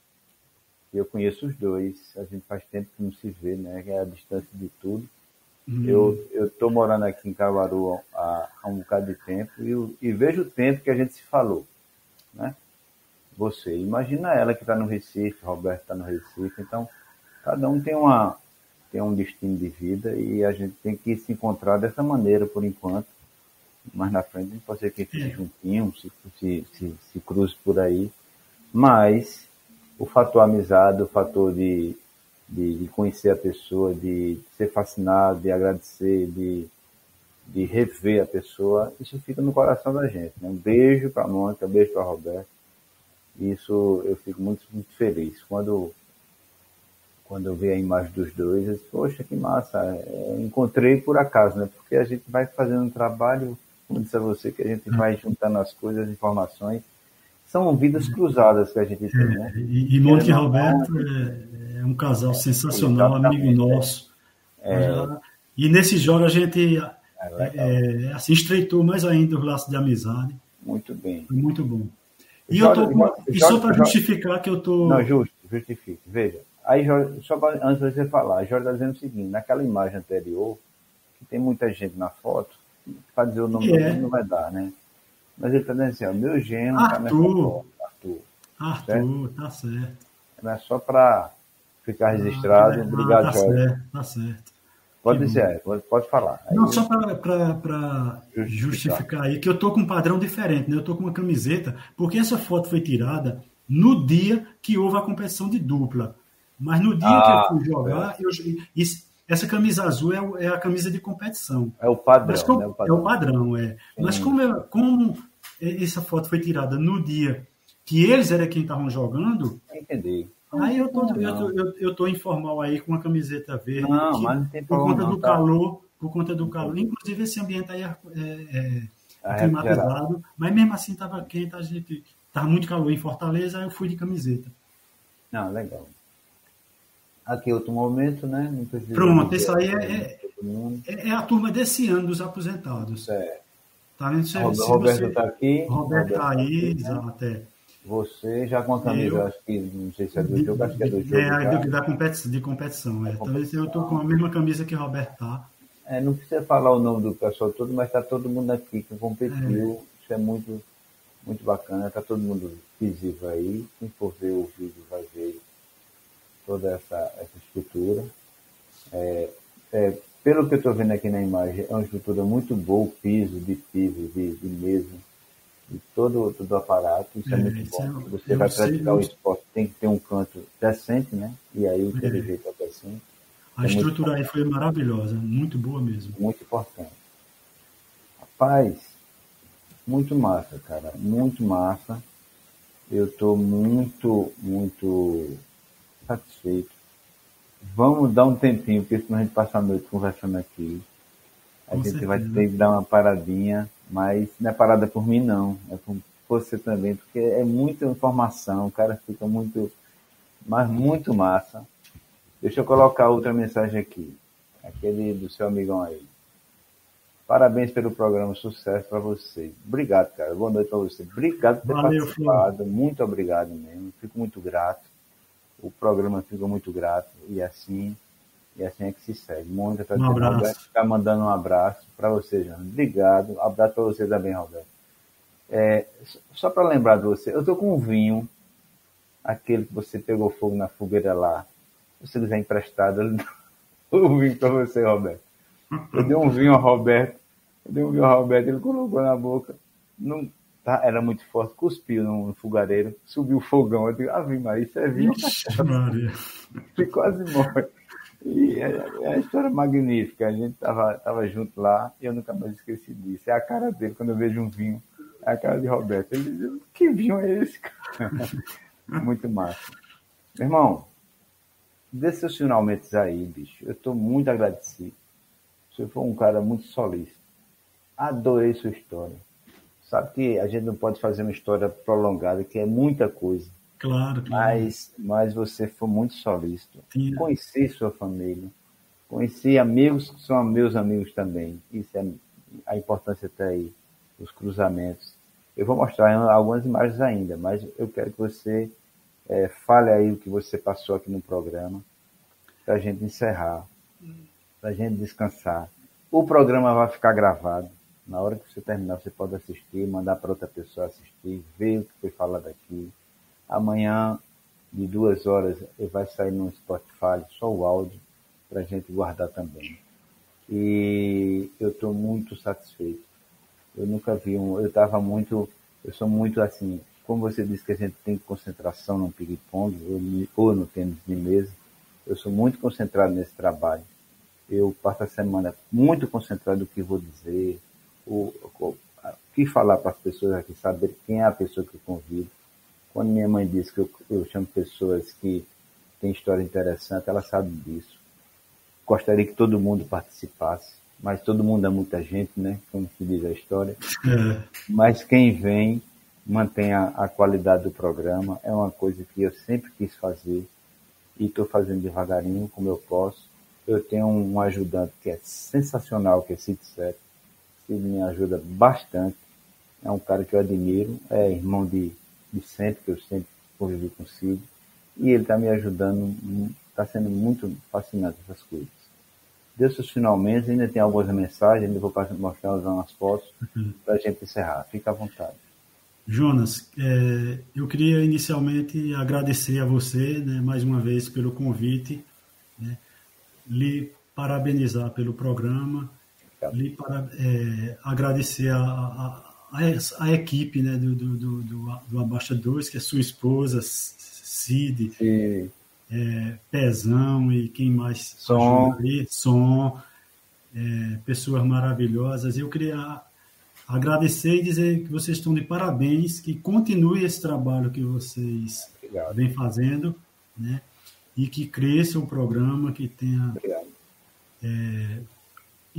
Eu conheço os dois, a gente faz tempo que não se vê, né? É a distância de tudo. Eu estou morando aqui em Caruaru há, há, um bocado de tempo e, e, vejo o tempo que a gente se falou. Né? Você, imagina ela que está no Recife, Roberto está no Recife, então cada um tem, uma, tem um destino de vida e a gente tem que se encontrar dessa maneira por enquanto. Mais na frente pode ser que fique é. juntinho, se, se, se, se cruze por aí. Mas o fator amizade, o fator de de, de, conhecer a pessoa, de ser fascinado, de agradecer, de, de rever a pessoa, isso fica no coração da gente. Né? Um beijo para a Mônica, um beijo para a Roberta. Isso eu fico muito, muito feliz. Quando, quando eu vi a imagem dos dois, eu disse, poxa, que massa. É, eu encontrei por acaso, né? Porque a gente vai fazendo um trabalho, como disse a você, que a gente vai juntando as coisas, as informações. São vidas cruzadas que a gente tem, né? E, e e Roberto é é um casal sensacional, amigo nosso. É. E nesse jogo a gente é, é, assim, estreitou mais ainda os laços de amizade. Muito bem. Foi muito bom. E, Jorge, eu tô, Jorge, e só para justificar que eu tô. Não, justo, justifique. Veja, aí Jorge, só pra, antes de você falar, Jorge está dizendo o seguinte: naquela imagem anterior, que tem muita gente na foto, para dizer o nome é. não vai dar, né? Mas ele está dizendo assim: ó, meu genro está nessa foto. Arthur. Arthur, certo? tá certo. Não é só para ficar registrado. Ah, Obrigado, tá Jorge. Certo, tá certo. Pode dizer, pode, pode falar. Aí Não, só para justificar. justificar aí, que eu tô com um padrão diferente, né? Eu tô com uma camiseta, porque essa foto foi tirada no dia que houve a competição de dupla. Mas no dia ah, que eu ah, fui jogar, é. eu, isso, essa camisa azul é, é, a camisa de competição. É o padrão. Como, né? o padrão. É o padrão, é. Mas como, eu, como essa foto foi tirada no dia que eles eram quem estavam jogando. Entendi. Aí eu tô, eu, tô, eu, eu tô informal aí com a camiseta verde. Não, mas não tem Por conta do tá? calor, por conta do calor. Inclusive esse ambiente aí é, é, é climatizado, mas mesmo assim tava quente, a gente tava muito calor em Fortaleza, aí eu fui de camiseta. Não, legal. Aqui outro momento, né? Pronto, isso aí é, é, é, é, a turma desse ano dos aposentados. É. Tá vendo? Se, Roberto está aqui. Roberto está aí, tá né? exato. É. Você já com a camisa, acho que não sei se é do jogo, acho que é do jogo. É, do, da competição, de competição. É. Talvez eu estou com a mesma camisa que o Roberto tá. É, não precisa falar o nome do pessoal todo, mas está todo mundo aqui que competiu. É. Isso é muito, muito bacana. Está todo mundo visível aí. Quem for ver o vídeo vai ver toda essa, essa estrutura. É, é, pelo que eu estou vendo aqui na imagem, é uma estrutura muito boa, o piso de piso, de, de mesa de todo, todo o aparato, isso é, é muito bom. É, você vai praticar o esporte, tem que ter um canto decente, né? E aí o é. jeito é assim. A é estrutura aí foi maravilhosa, muito boa mesmo. Muito importante. Rapaz, muito massa, cara. Muito massa. Eu estou muito, muito satisfeito. Vamos dar um tempinho, porque senão a gente passa a noite conversando aqui. A Com gente certeza. vai ter que dar uma paradinha, mas não é parada por mim, não. É por você também, porque é muita informação, o cara fica muito, mas muito massa. Deixa eu colocar outra mensagem aqui. Aquele do seu amigão aí. Parabéns pelo programa, sucesso para vocês. Obrigado, cara. Boa noite para você. Obrigado por ter Valeu, participado. Filho. Muito obrigado mesmo. Fico muito grato. O programa fica muito grato. E assim, e assim é que se segue. Mônica tá, um tá mandando um abraço para você, Jana. Obrigado. Abraço para você também, Roberto. É, só para lembrar de você, eu tô com um vinho, aquele que você pegou fogo na fogueira lá. Se você quiser emprestado, eu dou o vinho para você, Roberto. Eu dei um vinho ao Roberto, eu dei um vinho ao Roberto, ele colocou na boca, não, tá, era muito forte, cuspiu no, fogareiro, subiu o fogão, eu digo, Ave Maria, isso é vinho. Ixi, quase morre. E é, é uma história magnífica, a gente tava, tava junto lá e eu nunca mais esqueci disso. É a cara dele, quando eu vejo um vinho, é a cara de Roberto. Ele diz, que vinho é esse, cara? muito massa. Irmão, dê seus finalmente aí, bicho. Eu estou muito agradecido. Você foi um cara muito solícito. Adorei sua história. Sabe que a gente não pode fazer uma história prolongada, que é muita coisa. Claro, claro. Mas, mas você foi muito solícito. Sim. Conheci sua família. Conheci amigos que são meus amigos também. Isso é a importância até aí, os cruzamentos. Eu vou mostrar algumas imagens ainda, mas eu quero que você é, fale aí o que você passou aqui no programa, para a gente encerrar para a gente descansar. O programa vai ficar gravado. Na hora que você terminar, você pode assistir, mandar para outra pessoa assistir, ver o que foi falado aqui. Amanhã, de duas horas, vai sair no Spotify, só o áudio, para a gente guardar também. E eu estou muito satisfeito. Eu nunca vi um. Eu estava muito. Eu sou muito assim. Como você disse que a gente tem concentração no ping-pong ou no tênis de mesa, eu sou muito concentrado nesse trabalho eu passo a semana muito concentrado no que vou dizer, o, o, que falar para as pessoas aqui, saber quem é a pessoa que eu convido. Quando minha mãe diz que eu, eu chamo pessoas que têm história interessante, ela sabe disso. Gostaria que todo mundo participasse, mas todo mundo é muita gente, né? Como se diz a história. É. Mas quem vem mantém a, a qualidade do programa. É uma coisa que eu sempre quis fazer e estou fazendo devagarinho, como eu posso eu tenho um ajudante que é sensacional, que é Cid Sete. Cid me ajuda bastante. É um cara que eu admiro, é irmão de, de sempre, que eu sempre convivi com o Cid. E ele está me ajudando, está sendo muito fascinante essas coisas. Deus seus finalmente, ainda tem algumas mensagens, ainda vou mostrar umas fotos uhum. para a gente encerrar. Fica à vontade. Jonas, é, eu queria inicialmente agradecer a você, né, mais uma vez, pelo convite. Né, lhe parabenizar pelo programa, lhe para, é, agradecer a, a, a, a, equipe né, do, do, do, do, do Abaixa 2, que é sua esposa, Cid, é, Pezão e quem mais Som, ali, Som é, pessoas maravilhosas. Eu queria agradecer e dizer que vocês estão de parabéns, que continue esse trabalho que vocês Obrigado. vêm fazendo, né? e que cresça o programa, que tenha. É,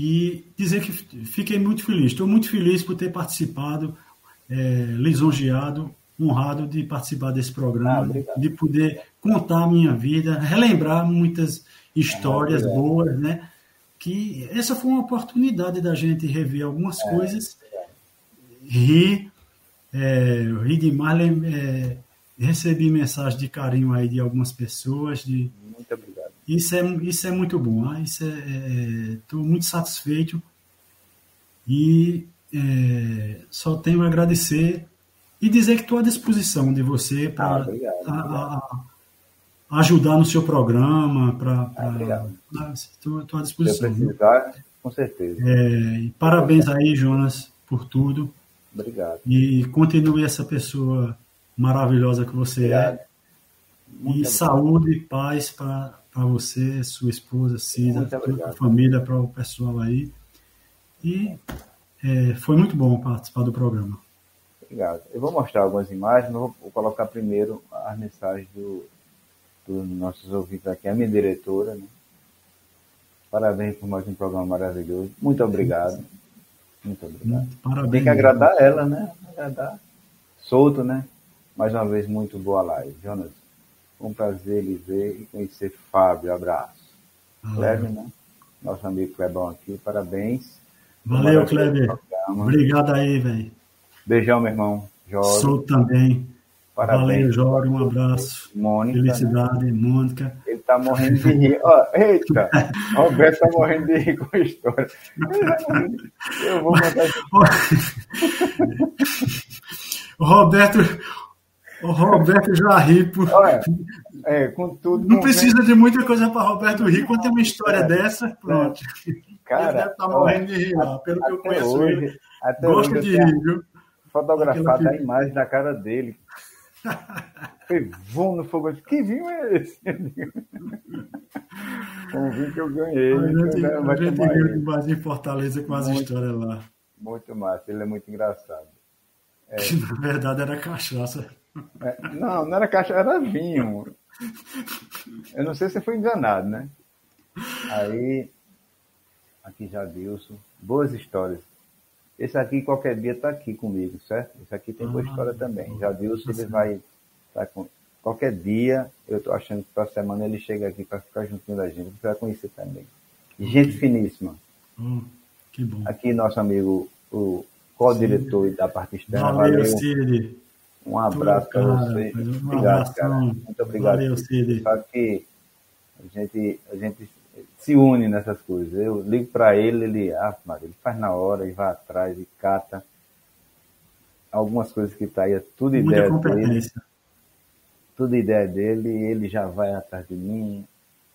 e dizer que fiquei muito feliz, estou muito feliz por ter participado, é, lisonjeado, honrado de participar desse programa, ah, de poder contar a minha vida, relembrar muitas histórias ah, boas, né? Que essa foi uma oportunidade da gente rever algumas é, coisas, rir, é, rir demais, é, recebi mensagem de carinho aí de algumas pessoas. De... Obrigado. Isso é, isso é muito bom. Ah, isso Estou é, é, muito satisfeito e é, só tenho a agradecer e dizer que estou à disposição de você para ah, ajudar no seu programa. Pra, ah, Estou à disposição. Se precisar, com certeza. É, parabéns aí, Jonas, por tudo. Obrigado. E continue essa pessoa maravilhosa que você é. Obrigado. é. Muito e obrigado. saúde e paz para você, sua esposa, Cida, toda a família, para o pessoal aí. E é, foi muito bom participar do programa. Obrigado. Eu vou mostrar algumas imagens, vou colocar primeiro as mensagens do, dos nossos ouvintes aqui, a minha diretora. Né? Parabéns por mais um programa maravilhoso. Muito obrigado. Muito obrigado. Parabéns. Tem que agradar ela, né? Agradar. Solto, né? Mais uma vez, muito boa live. Jonas, um prazer lhe ver e conhecer Fábio. Abraço. Ah, Kleber, né? Nosso amigo Clebão aqui, parabéns. Valeu, Kleber. Obrigado aí, velho. Beijão, meu irmão. Jorge. Sou também. Parabéns. Valeu, Jorge. Um abraço. Mônica. Felicidade, né? Mônica. Ele tá morrendo de rir. Oh, eita! Roberto tá morrendo de rir com a história. Eu vou o Roberto. O Roberto já ri por. Olha, é, com tudo. Não precisa vem... de muita coisa para Roberto rir. Quando tem uma história é, dessa, pronto. Cara, ele deve estar tá morrendo de rir lá, pelo que eu conheço hoje, ele. Até Gosto hoje de rir, viu? fotografado a imagem da cara dele. Foi vum no fogo. Que vinho é esse? um vinho que eu ganhei. A gente, a gente ganhou demais em Fortaleza com as muito, histórias lá. Muito massa, ele é muito engraçado. É. Na verdade era cachaça. É, não, não era cachaça, era vinho. Eu não sei se foi enganado, né? Aí, aqui já Dilson, boas histórias. Esse aqui, qualquer dia, está aqui comigo, certo? Esse aqui tem boa ah, história também. Já se ele vai. Tá com... Qualquer dia, eu estou achando que para semana ele chega aqui para ficar juntinho da gente. Você vai conhecer também. Gente finíssima. Hum, que bom. Aqui, nosso amigo, o co-diretor da parte externa. Valeu, Cid. Um abraço para você. Um obrigado, cara. Muito obrigado. Valeu, Cid. Sabe que a gente, a gente se une nessas coisas. Eu ligo para ele, ele, ah, ele faz na hora e vai atrás e cata algumas coisas que tá aí, é tudo Muita ideia dele. Tudo ideia dele, ele já vai atrás de mim,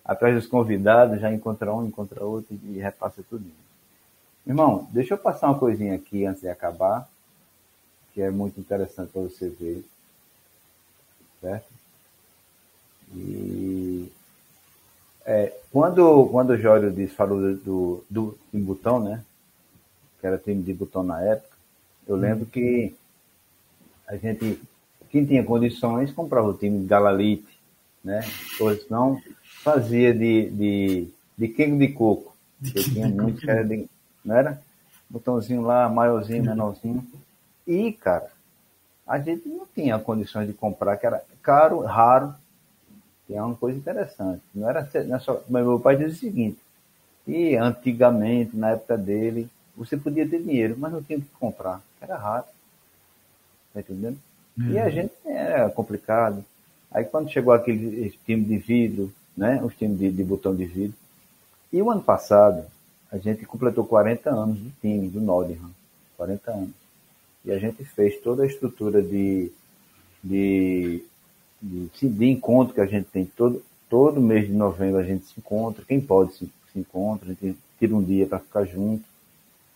atrás dos convidados, já encontra um, encontra outro e repassa tudo. Irmão, deixa eu passar uma coisinha aqui antes de acabar, que é muito interessante para você ver. Certo? E é, quando, quando o Jório disse, falou do, do, do Butão, né? Que era time de Butão na época, eu lembro que a gente, quem tinha condições, comprava o time de Galalite, né? Ou não fazia de, de, de quengo de coco. Que tinha muito que era de, não era? Botãozinho lá, maiorzinho, menorzinho. E, cara, a gente não tinha condições de comprar, que era caro, raro, que é uma coisa interessante. Não era, não é só, mas meu pai diz o seguinte, e antigamente, na época dele, você podia ter dinheiro, mas não tinha que comprar, era raro. Tá entendendo? Uhum. E a uhum. gente era complicado. Aí quando chegou aquele time de vidro, né? Os times de, de botão de vidro. E o ano passado, a gente completou 40 anos do time, do Nottingham. 40 anos. E a gente fez toda a estrutura de, de de, de encontro que a gente tem todo, todo mês de novembro a gente se encontra, quem pode se, se encontra, a gente tira um dia para ficar junto.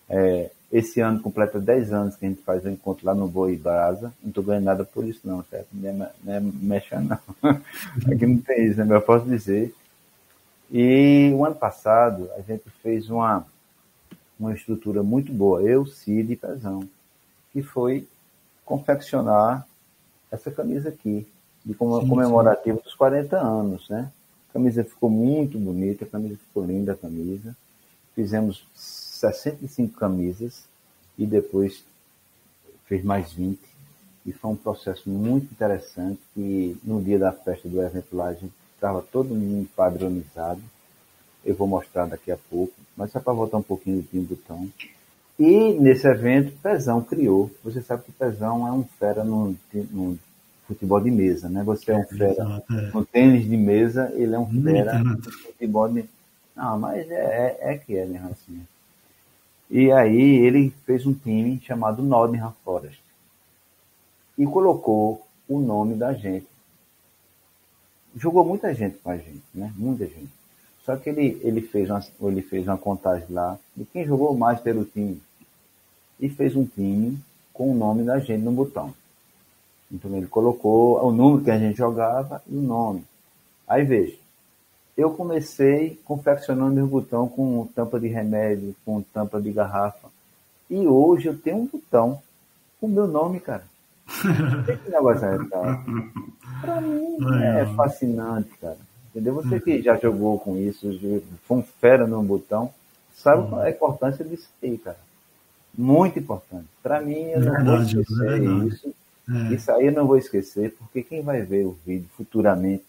É, esse ano completa 10 anos que a gente faz o um encontro lá no Boi Brasa. Não estou ganhando nada por isso, não, certo? Não é, não é mexa, não. Aqui não tem isso, né? Eu posso dizer. E o ano passado a gente fez uma, uma estrutura muito boa, eu, Cid e Pezão, que foi confeccionar essa camisa aqui de comemorativo sim. dos 40 anos, né? A camisa ficou muito bonita, a camisa ficou linda a camisa. Fizemos 65 camisas e depois fez mais 20. E foi um processo muito interessante que no dia da festa do evento lá a gente estava todo mundo padronizado. Eu vou mostrar daqui a pouco, mas só para voltar um pouquinho do time botão. E nesse evento, Pezão criou. Você sabe que Pezão é um fera no, no futebol de mesa, né? Você é um fera é. no tênis de mesa, ele é um fera no futebol de... Não, mas é, é, é que é, né, assim. E aí ele fez um time chamado Nottingham Forest e colocou o nome da gente. Jogou muita gente com a gente, né? Muita gente. Só que ele, ele, fez uma, ele fez uma contagem lá de quem jogou mais pelo time. E fez um time com o nome da gente no botão. Então ele colocou o número que a gente jogava e o nome. Aí veja, eu comecei confeccionando os botão com tampa de remédio, com tampa de garrafa. E hoje eu tenho um botão com o meu nome, cara. que negócio é, cara? Pra mim é fascinante, cara. Entendeu? Você que já jogou com isso, foi um fera no botão, sabe qual é a importância disso aí, cara. Muito importante. Para mim, eu não verdade, vou esquecer é isso. É. Isso aí eu não vou esquecer, porque quem vai ver o vídeo futuramente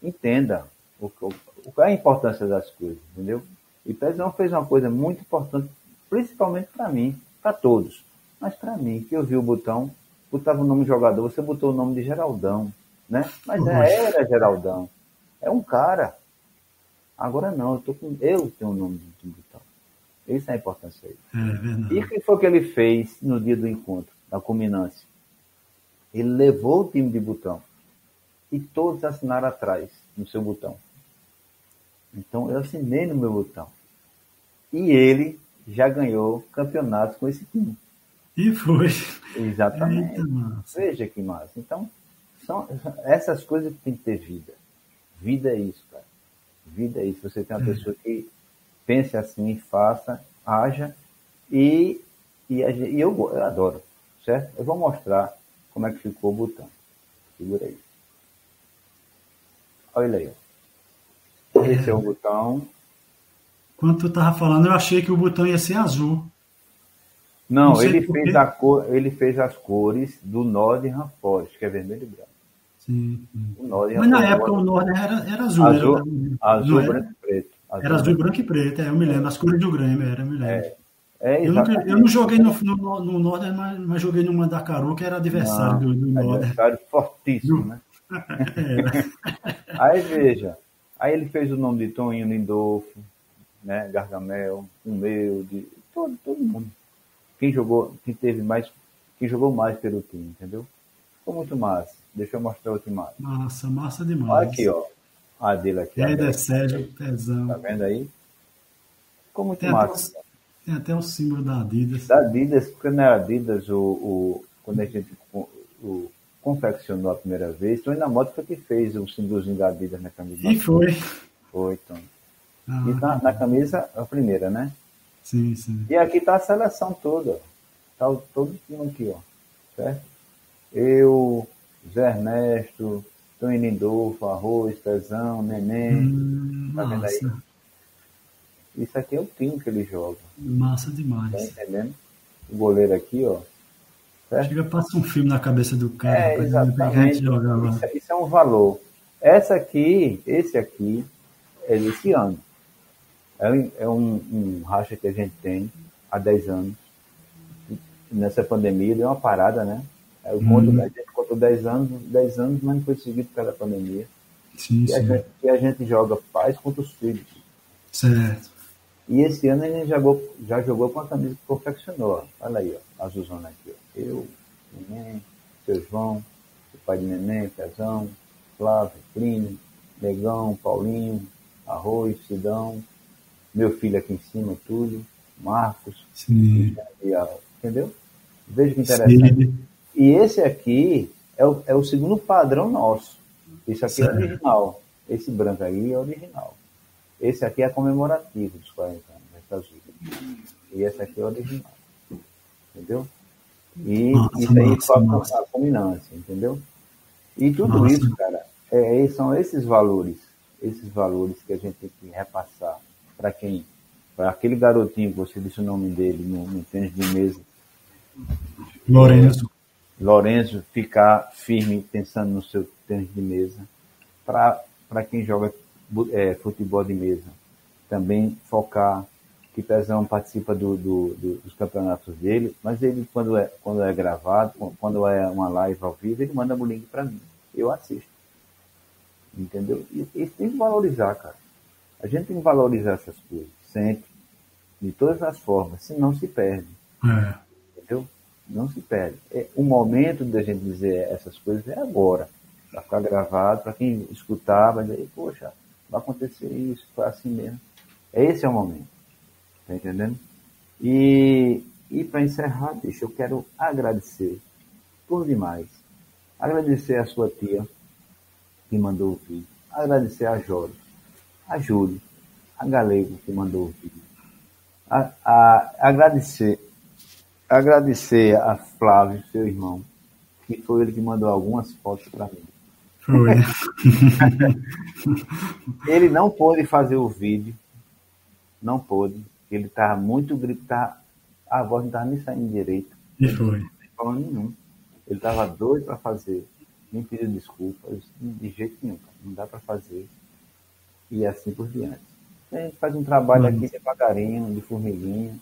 entenda o, o, qual é a importância das coisas, entendeu? E Pezão fez uma coisa muito importante, principalmente para mim, para todos. Mas para mim, que eu vi o botão, botava o nome do jogador, você botou o nome de Geraldão, né? Mas é, era Geraldão. É um cara. Agora não, eu, tô com, eu tenho o nome do botão. Essa é a importância aí. É e o que foi que ele fez no dia do encontro, da culminância? Ele levou o time de botão e todos assinaram atrás, no seu botão. Então eu assinei no meu botão. E ele já ganhou campeonatos com esse time. E foi. Exatamente. Eita, Veja que massa. Então, são essas coisas que tem que ter vida. Vida é isso, cara. Vida é isso. Você tem uma é. pessoa que pense assim, faça, haja e, e, e eu, eu adoro, certo? Eu vou mostrar como é que ficou o botão. Segura aí. Olha aí. Esse é o botão. Quando tu tava falando, eu achei que o botão ia ser azul. Não, Não ele fez, a cor, ele fez as cores do Northern Forest, que é vermelho e branco. Sim. Mas na época o Northern era, era azul. Azul, era, azul branco Azul, era azul, branco e preto, é, eu me lembro. As cores do Grêmio, era, eu me lembro. É. É, eu, nunca, eu, não joguei no, no, no Northern, mas, mas, joguei no Mandacaru, que era adversário não, do, do Northern. Adversário fortíssimo, né? aí veja, aí ele fez o nome de Toninho Lindolfo, né? Gargamel, o meu, de todo, todo mundo. Quem jogou, quem teve mais, quem jogou mais pelo time, entendeu? Ficou muito massa. Deixa eu mostrar outra imagem. Massa, massa demais. Olha aqui, ó. A dele aqui. É, Sérgio, pesão. Tá vendo aí? Ficou muito tem massa. Até o, tem até o símbolo da Adidas. Da Adidas, porque não era Adidas, o, o, quando a gente o, o, confeccionou a primeira vez, então na moto foi que fez o símbolozinho da Adidas na camisa. E foi. Foi, então. Ah, e na, na, camisa, a primeira, né? Sim, sim. E aqui tá a seleção toda. Tá todo o time aqui, ó. Certo? Eu, Zé Ernesto, Tony Lindolfo, Arroz, Pezão, Neném. Hum, tá vendo aí? Isso aqui é o time que ele joga. Massa demais. Tá entendendo? O goleiro aqui, ó. Certo? Chega, passa um filme na cabeça do cara. É, exatamente. Isso, é, isso, é um valor. Essa aqui, esse aqui, é desse ano. É, é um, um racha que a gente tem há 10 anos. Nessa pandemia deu uma parada, né? Eu conto, hum. A gente contou 10 anos, 10 anos, mas não foi seguido pela pandemia. Sim, e, sim. A gente, e a gente joga paz contra os filhos. Certo. E esse ano a gente jogou, já jogou com a camisa que confeccionou. Olha aí, ó, a azulzona aqui. Ó. Eu, Neném, seu João, o pai de Neném, Pezão, Flávio, Plínio, Negão, Paulinho, Arroz, Sidão, meu filho aqui em cima, Túlio, Marcos. Sim. E, entendeu? Veja que interessante. Sim. E esse aqui é o, é o segundo padrão nosso. Esse aqui certo. é original. Esse branco aí é original. Esse aqui é comemorativo dos 40 anos, E esse aqui é original. Entendeu? E nossa, isso aí nossa, nossa. a culminância, entendeu? E tudo nossa. isso, cara, é, são esses valores, esses valores que a gente tem que repassar para quem? Para aquele garotinho que você disse o nome dele no, no tênis de mesa. Lourenço. Lourenço ficar firme pensando no seu tênis de mesa. Para quem joga é, futebol de mesa, também focar que Pezão participa do, do, do, dos campeonatos dele, mas ele, quando é, quando é gravado, quando é uma live ao vivo, ele manda o link para mim. Eu assisto. Entendeu? E, e tem que valorizar, cara. A gente tem que valorizar essas coisas, sempre. De todas as formas, senão se perde. É. Entendeu? Não se perde. É, o momento da gente dizer essas coisas é agora. Vai ficar gravado, para quem escutar, vai dizer, poxa, vai acontecer isso, foi assim mesmo. Esse é o momento. Tá entendendo? E, e para encerrar, deixa, eu quero agradecer por demais Agradecer a sua tia que mandou o vídeo. Agradecer a Joro, a Júlio, a Galego que mandou o vídeo. A, a, agradecer, agradecer a Flávio, seu irmão, que foi ele que mandou algumas fotos para mim. Foi. ele não pôde fazer o vídeo, não pôde, ele estava muito gritado, a voz não estava nem saindo direito. E foi. Não falando nenhum. Ele estava doido para fazer. Me pediu desculpas. De jeito nenhum, não dá para fazer. E assim por diante. A gente faz um trabalho aqui devagarinho, de formiguinha.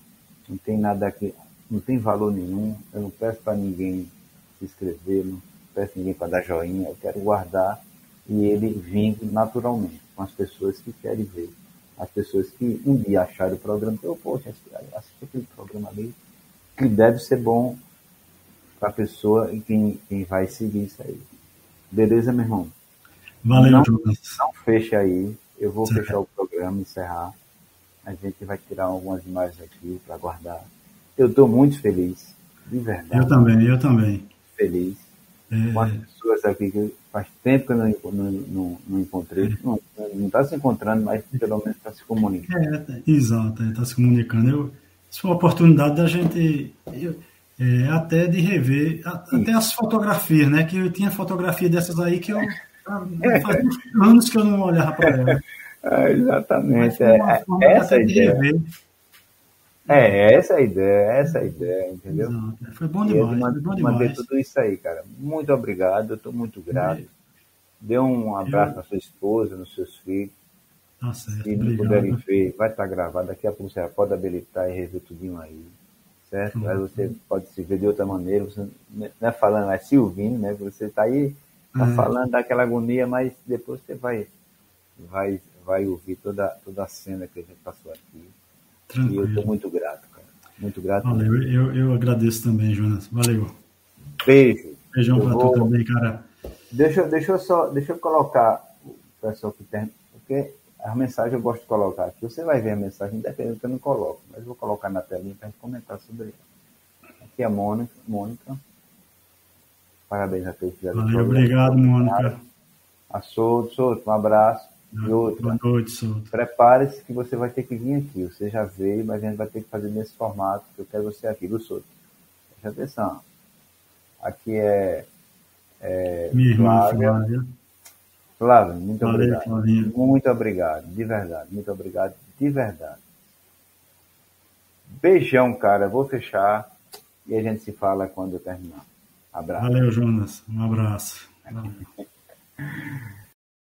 Não tem nada aqui, não tem valor nenhum. Eu não peço para ninguém se inscrever, não peço ninguém para dar joinha. Eu quero guardar e ele vindo naturalmente com as pessoas que querem ver. As pessoas que um dia acharam o programa, eu, poxa, assisti aquele programa ali, que deve ser bom para a pessoa e quem, quem vai seguir isso aí. Beleza, meu irmão? Valeu, não, Não feche aí. Eu vou certo. fechar o programa, encerrar. A gente vai tirar algumas imagens aqui para guardar. Eu estou muito feliz, de verdade. Eu também, eu também. Feliz. É... Com as pessoas aqui que faz tempo que eu não, não, não, não encontrei. Não está se encontrando, mas pelo menos está se comunicando. É, exato, está é, se comunicando. Eu, isso foi uma oportunidade da gente. Eu, é, até de rever até as fotografias, né? Que eu tinha fotografia dessas aí que eu faz anos que eu não olhava para ela. É, exatamente. É, essa ideia. É, essa a ideia, essa a ideia, entendeu? Exato. Foi bom demais. Manter, foi bom demais. tudo isso aí, cara. Muito obrigado, eu estou muito grato. É. Dê um abraço eu... na sua esposa, nos seus filhos. Tá certo, Se não puderem ver, vai estar gravado. Daqui a pouco você pode habilitar e rever tudinho aí certo? Uhum. Aí você pode se ver de outra maneira, você não é falando, é se ouvindo, né? Você está aí, está uhum. falando daquela agonia, mas depois você vai, vai, vai ouvir toda, toda a cena que a gente passou aqui. Tranquilo. E eu estou muito grato, cara. Muito grato. Valeu, eu, eu agradeço também, Jonas. Valeu. Beijo. Beijão para vou... tu também, cara. Deixa, deixa eu só, deixa eu colocar o pessoal que tem, porque as mensagens eu gosto de colocar aqui. Você vai ver a mensagem, independente que eu não coloco, mas eu vou colocar na telinha para a gente comentar sobre ela. Aqui é a Mônica. Mônica. Parabéns a todos Valeu, obrigado, Mônica. A Souto, Souto, um abraço. Outra, Boa noite, Souto. Prepare-se que você vai ter que vir aqui. Você já veio, mas a gente vai ter que fazer nesse formato que eu quero você aqui, do Souto. Preste atenção. Aqui é, é Minha irmã Flávia. Flávia. Flávio, muito Valeu, obrigado. Muito obrigado, de verdade. Muito obrigado, de verdade. Beijão, cara. Vou fechar e a gente se fala quando eu terminar. Abraço. Valeu, Jonas. Um abraço. Valeu.